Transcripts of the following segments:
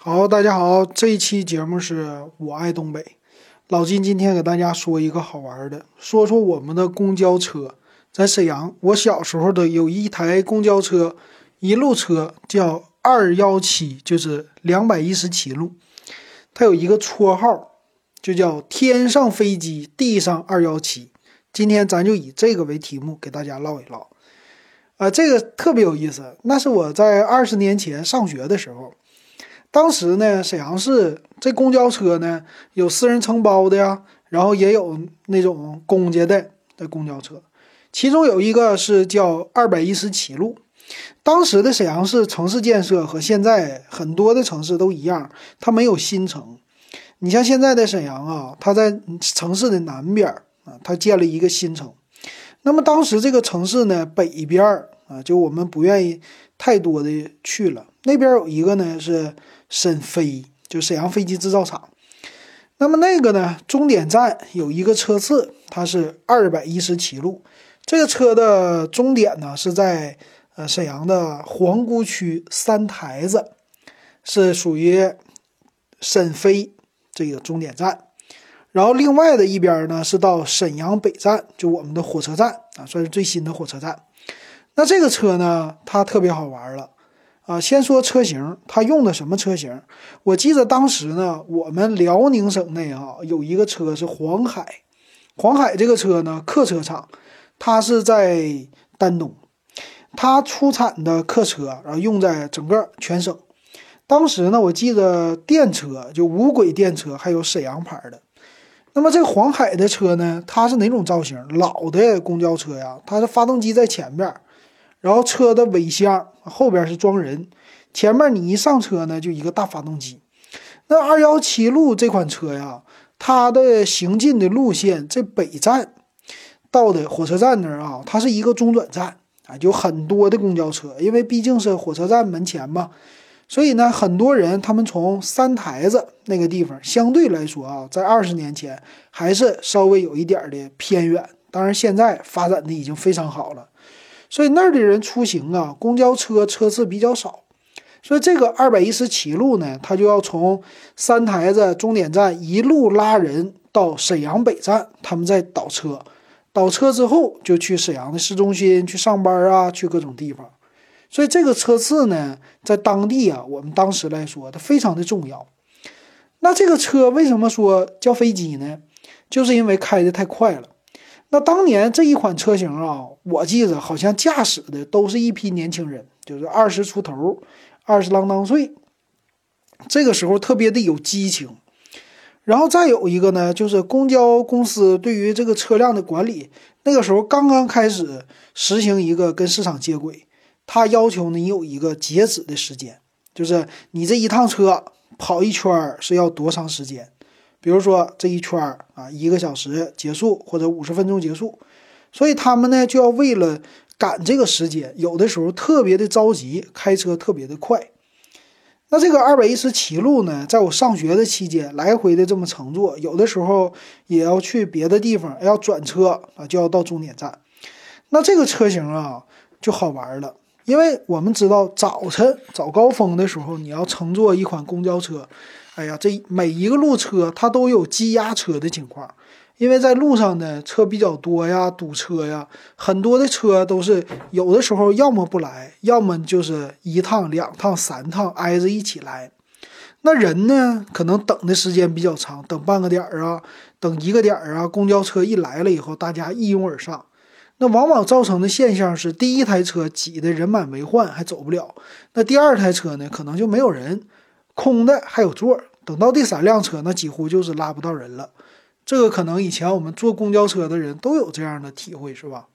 好，大家好，这一期节目是我爱东北。老金今天给大家说一个好玩的，说说我们的公交车。在沈阳，我小时候的有一台公交车，一路车叫二幺七，就是两百一十七路。它有一个绰号，就叫“天上飞机，地上二幺七”。今天咱就以这个为题目给大家唠一唠。啊，这个特别有意思，那是我在二十年前上学的时候。当时呢，沈阳市这公交车呢有私人承包的呀，然后也有那种公家的的公交车，其中有一个是叫二百一十七路。当时的沈阳市城市建设和现在很多的城市都一样，它没有新城。你像现在的沈阳啊，它在城市的南边啊，它建了一个新城。那么当时这个城市呢，北边啊，就我们不愿意太多的去了。那边有一个呢是。沈飞就沈阳飞机制造厂，那么那个呢？终点站有一个车次，它是二百一十七路。这个车的终点呢是在呃沈阳的皇姑区三台子，是属于沈飞这个终点站。然后另外的一边呢是到沈阳北站，就我们的火车站啊，算是最新的火车站。那这个车呢，它特别好玩了。啊，先说车型，它用的什么车型？我记得当时呢，我们辽宁省内啊有一个车是黄海，黄海这个车呢，客车厂，它是在丹东，它出产的客车，然后用在整个全省。当时呢，我记得电车就无轨电车还有沈阳牌的。那么这黄海的车呢，它是哪种造型？老的公交车呀，它的发动机在前边。然后车的尾箱后边是装人，前面你一上车呢，就一个大发动机。那二幺七路这款车呀，它的行进的路线，这北站到的火车站那儿啊，它是一个中转站啊，就很多的公交车，因为毕竟是火车站门前嘛，所以呢，很多人他们从三台子那个地方，相对来说啊，在二十年前还是稍微有一点的偏远，当然现在发展的已经非常好了。所以那儿的人出行啊，公交车车次比较少，所以这个二百一十七路呢，它就要从三台子终点站一路拉人到沈阳北站，他们再倒车，倒车之后就去沈阳的市中心去上班啊，去各种地方。所以这个车次呢，在当地啊，我们当时来说，它非常的重要。那这个车为什么说叫飞机呢？就是因为开的太快了。那当年这一款车型啊，我记得好像驾驶的都是一批年轻人，就是二十出头，二十啷当岁。这个时候特别的有激情。然后再有一个呢，就是公交公司对于这个车辆的管理，那个时候刚刚开始实行一个跟市场接轨，它要求你有一个截止的时间，就是你这一趟车跑一圈是要多长时间。比如说这一圈啊，一个小时结束或者五十分钟结束，所以他们呢就要为了赶这个时间，有的时候特别的着急，开车特别的快。那这个二百一十七路呢，在我上学的期间，来回的这么乘坐，有的时候也要去别的地方，要转车啊，就要到终点站。那这个车型啊就好玩了，因为我们知道早晨早高峰的时候，你要乘坐一款公交车。哎呀，这每一个路车它都有积压车的情况，因为在路上呢车比较多呀，堵车呀，很多的车都是有的时候要么不来，要么就是一趟、两趟、三趟挨着一起来。那人呢，可能等的时间比较长，等半个点儿啊，等一个点儿啊。公交车一来了以后，大家一拥而上，那往往造成的现象是，第一台车挤得人满为患，还走不了；那第二台车呢，可能就没有人。空的还有座，等到第三辆车，那几乎就是拉不到人了。这个可能以前我们坐公交车的人都有这样的体会，是吧？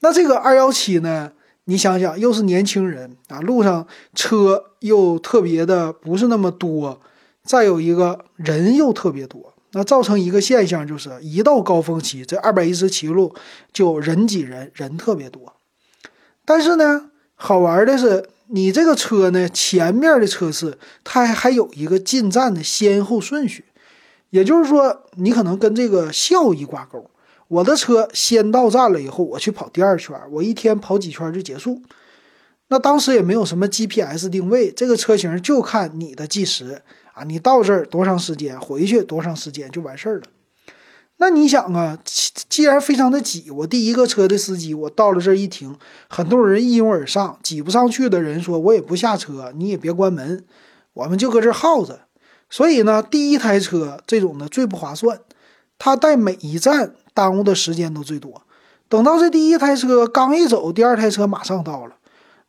那这个二幺七呢？你想想，又是年轻人啊，路上车又特别的不是那么多，再有一个人又特别多，那造成一个现象就是，一到高峰期，这二百一十七路就人挤人，人特别多。但是呢，好玩的是。你这个车呢，前面的车次它还有一个进站的先后顺序，也就是说，你可能跟这个效益挂钩。我的车先到站了以后，我去跑第二圈，我一天跑几圈就结束。那当时也没有什么 GPS 定位，这个车型就看你的计时啊，你到这儿多长时间，回去多长时间就完事儿了。那你想啊，既然非常的挤，我第一个车的司机，我到了这儿一停，很多人一拥而上，挤不上去的人说，我也不下车，你也别关门，我们就搁这儿耗着。所以呢，第一台车这种的最不划算，它在每一站耽误的时间都最多。等到这第一台车刚一走，第二台车马上到了，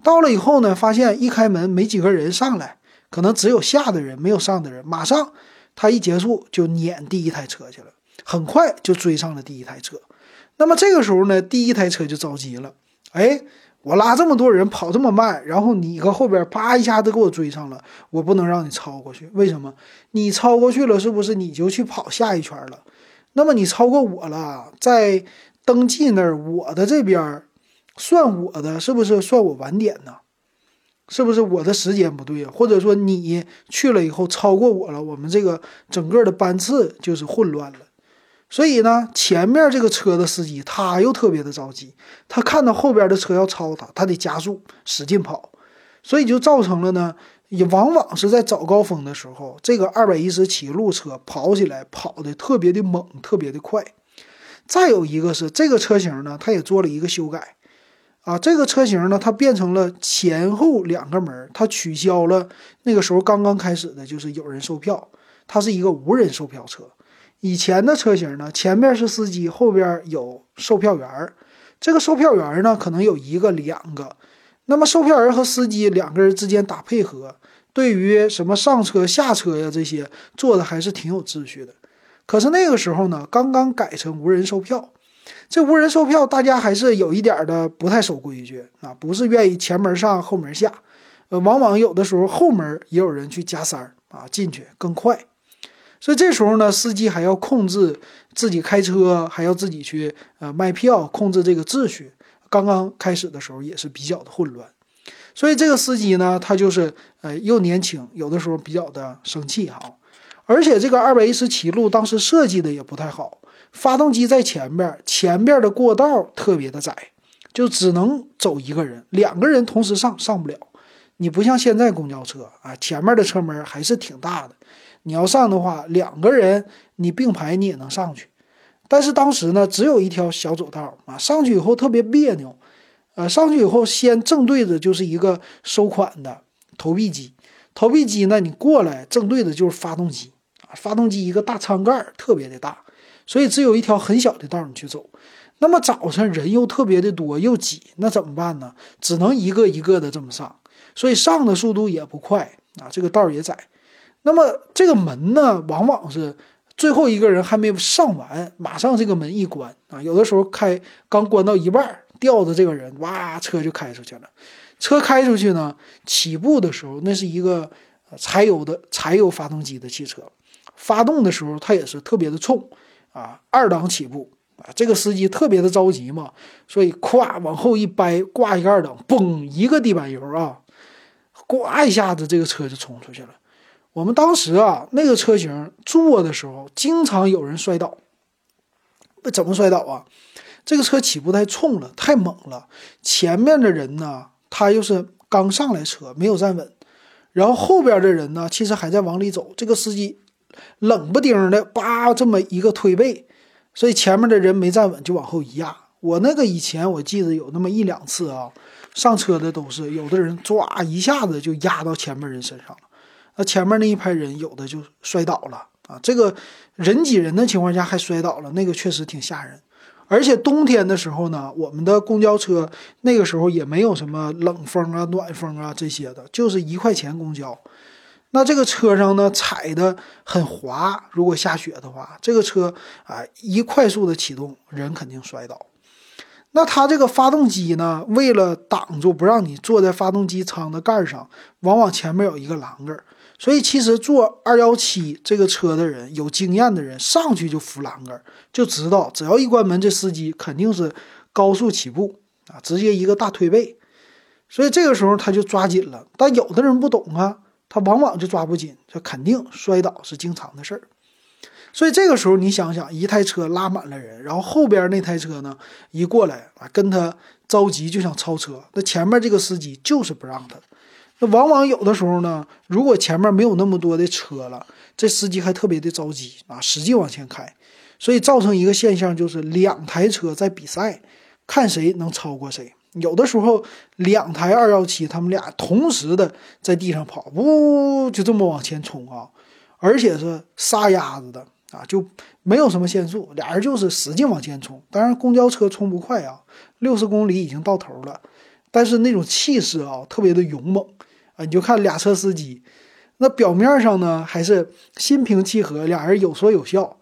到了以后呢，发现一开门没几个人上来，可能只有下的人没有上的人，马上他一结束就撵第一台车去了。很快就追上了第一台车，那么这个时候呢，第一台车就着急了。哎，我拉这么多人跑这么慢，然后你搁后边啪一下子给我追上了，我不能让你超过去。为什么？你超过去了，是不是你就去跑下一圈了？那么你超过我了，在登记那儿，我的这边算我的，是不是算我晚点呢？是不是我的时间不对啊？或者说你去了以后超过我了，我们这个整个的班次就是混乱了。所以呢，前面这个车的司机他又特别的着急，他看到后边的车要超他，他得加速使劲跑，所以就造成了呢，也往往是在早高峰的时候，这个二百一十七路车跑起来跑的特别的猛，特别的快。再有一个是这个车型呢，它也做了一个修改，啊，这个车型呢，它变成了前后两个门，它取消了那个时候刚刚开始的就是有人售票，它是一个无人售票车。以前的车型呢，前面是司机，后边有售票员儿。这个售票员呢，可能有一个、两个。那么售票员和司机两个人之间打配合，对于什么上车、下车呀这些做的还是挺有秩序的。可是那个时候呢，刚刚改成无人售票，这无人售票大家还是有一点的不太守规矩啊，不是愿意前门上后门下，呃，往往有的时候后门也有人去加塞儿啊，进去更快。所以这时候呢，司机还要控制自己开车，还要自己去呃卖票，控制这个秩序。刚刚开始的时候也是比较的混乱，所以这个司机呢，他就是呃又年轻，有的时候比较的生气哈。而且这个二百一十七路当时设计的也不太好，发动机在前边，前边的过道特别的窄，就只能走一个人，两个人同时上上不了。你不像现在公交车啊，前面的车门还是挺大的。你要上的话，两个人你并排你也能上去，但是当时呢，只有一条小走道啊，上去以后特别别扭，呃，上去以后先正对着就是一个收款的投币机，投币机呢，你过来正对着就是发动机啊，发动机一个大舱盖特别的大，所以只有一条很小的道你去走。那么早晨人又特别的多又挤，那怎么办呢？只能一个一个的这么上，所以上的速度也不快啊，这个道也窄。那么这个门呢，往往是最后一个人还没上完，马上这个门一关啊，有的时候开刚关到一半，吊着这个人，哇，车就开出去了。车开出去呢，起步的时候那是一个柴油的柴油发动机的汽车，发动的时候它也是特别的冲啊，二档起步啊，这个司机特别的着急嘛，所以咵往后一掰，挂一个二档，嘣一个地板油啊，呱一下子这个车就冲出去了。我们当时啊，那个车型坐的时候，经常有人摔倒。怎么摔倒啊？这个车起步太冲了，太猛了。前面的人呢，他又是刚上来车，没有站稳。然后后边的人呢，其实还在往里走。这个司机冷不丁的，叭这么一个推背，所以前面的人没站稳，就往后一压。我那个以前我记得有那么一两次啊，上车的都是有的人抓一下子就压到前面人身上了。那前面那一排人有的就摔倒了啊！这个人挤人的情况下还摔倒了，那个确实挺吓人。而且冬天的时候呢，我们的公交车那个时候也没有什么冷风啊、暖风啊这些的，就是一块钱公交。那这个车上呢踩的很滑，如果下雪的话，这个车啊一快速的启动，人肯定摔倒。那它这个发动机呢，为了挡住不让你坐在发动机舱的盖上，往往前面有一个栏杆。所以其实坐二幺七这个车的人，有经验的人上去就扶栏杆，就知道只要一关门，这司机肯定是高速起步啊，直接一个大推背。所以这个时候他就抓紧了。但有的人不懂啊，他往往就抓不紧，这肯定摔倒是经常的事儿。所以这个时候你想想，一台车拉满了人，然后后边那台车呢一过来啊，跟他着急就想超车，那前面这个司机就是不让他。那往往有的时候呢，如果前面没有那么多的车了，这司机还特别的着急啊，使劲往前开，所以造成一个现象就是两台车在比赛，看谁能超过谁。有的时候两台二幺七，他们俩同时的在地上跑，呜，就这么往前冲啊，而且是撒丫子的啊，就没有什么限速，俩人就是使劲往前冲。当然公交车冲不快啊，六十公里已经到头了，但是那种气势啊，特别的勇猛。啊，你就看俩车司机，那表面上呢还是心平气和，俩人有说有笑，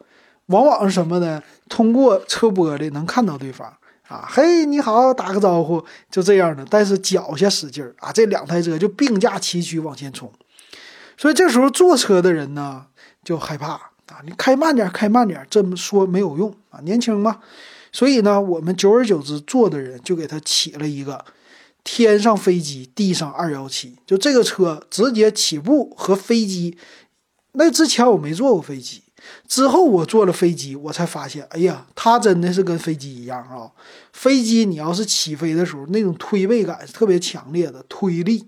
往往是什么呢？通过车玻璃能看到对方啊，嘿，你好，打个招呼，就这样的。但是脚下使劲儿啊，这两台车就并驾齐驱往前冲，所以这时候坐车的人呢就害怕啊，你开慢点，开慢点，这么说没有用啊，年轻嘛。所以呢，我们久而久之坐的人就给他起了一个。天上飞机，地上二幺七，就这个车直接起步和飞机。那之前我没坐过飞机，之后我坐了飞机，我才发现，哎呀，它真的是跟飞机一样啊！飞机你要是起飞的时候，那种推背感是特别强烈的推力。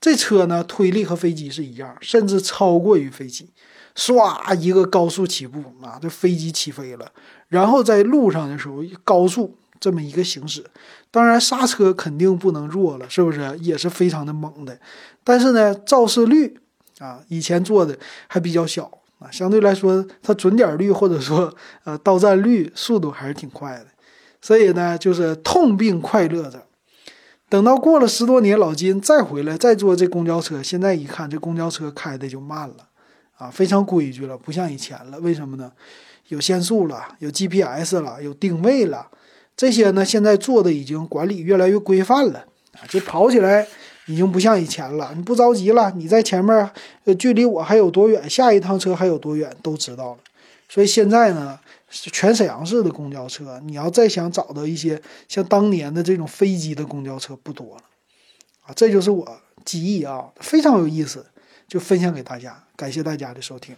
这车呢，推力和飞机是一样，甚至超过于飞机。唰，一个高速起步啊，这飞机起飞了，然后在路上的时候高速。这么一个行驶，当然刹车肯定不能弱了，是不是？也是非常的猛的。但是呢，肇事率啊，以前做的还比较小啊，相对来说，它准点率或者说呃到站率速度还是挺快的。所以呢，就是痛并快乐着。等到过了十多年，老金再回来再坐这公交车，现在一看这公交车开的就慢了啊，非常规矩了，不像以前了。为什么呢？有限速了，有 GPS 了，有定位了。这些呢，现在做的已经管理越来越规范了啊，就跑起来已经不像以前了。你不着急了，你在前面，呃，距离我还有多远，下一趟车还有多远，都知道了。所以现在呢，全沈阳市的公交车，你要再想找到一些像当年的这种飞机的公交车，不多了啊。这就是我记忆啊，非常有意思，就分享给大家，感谢大家的收听。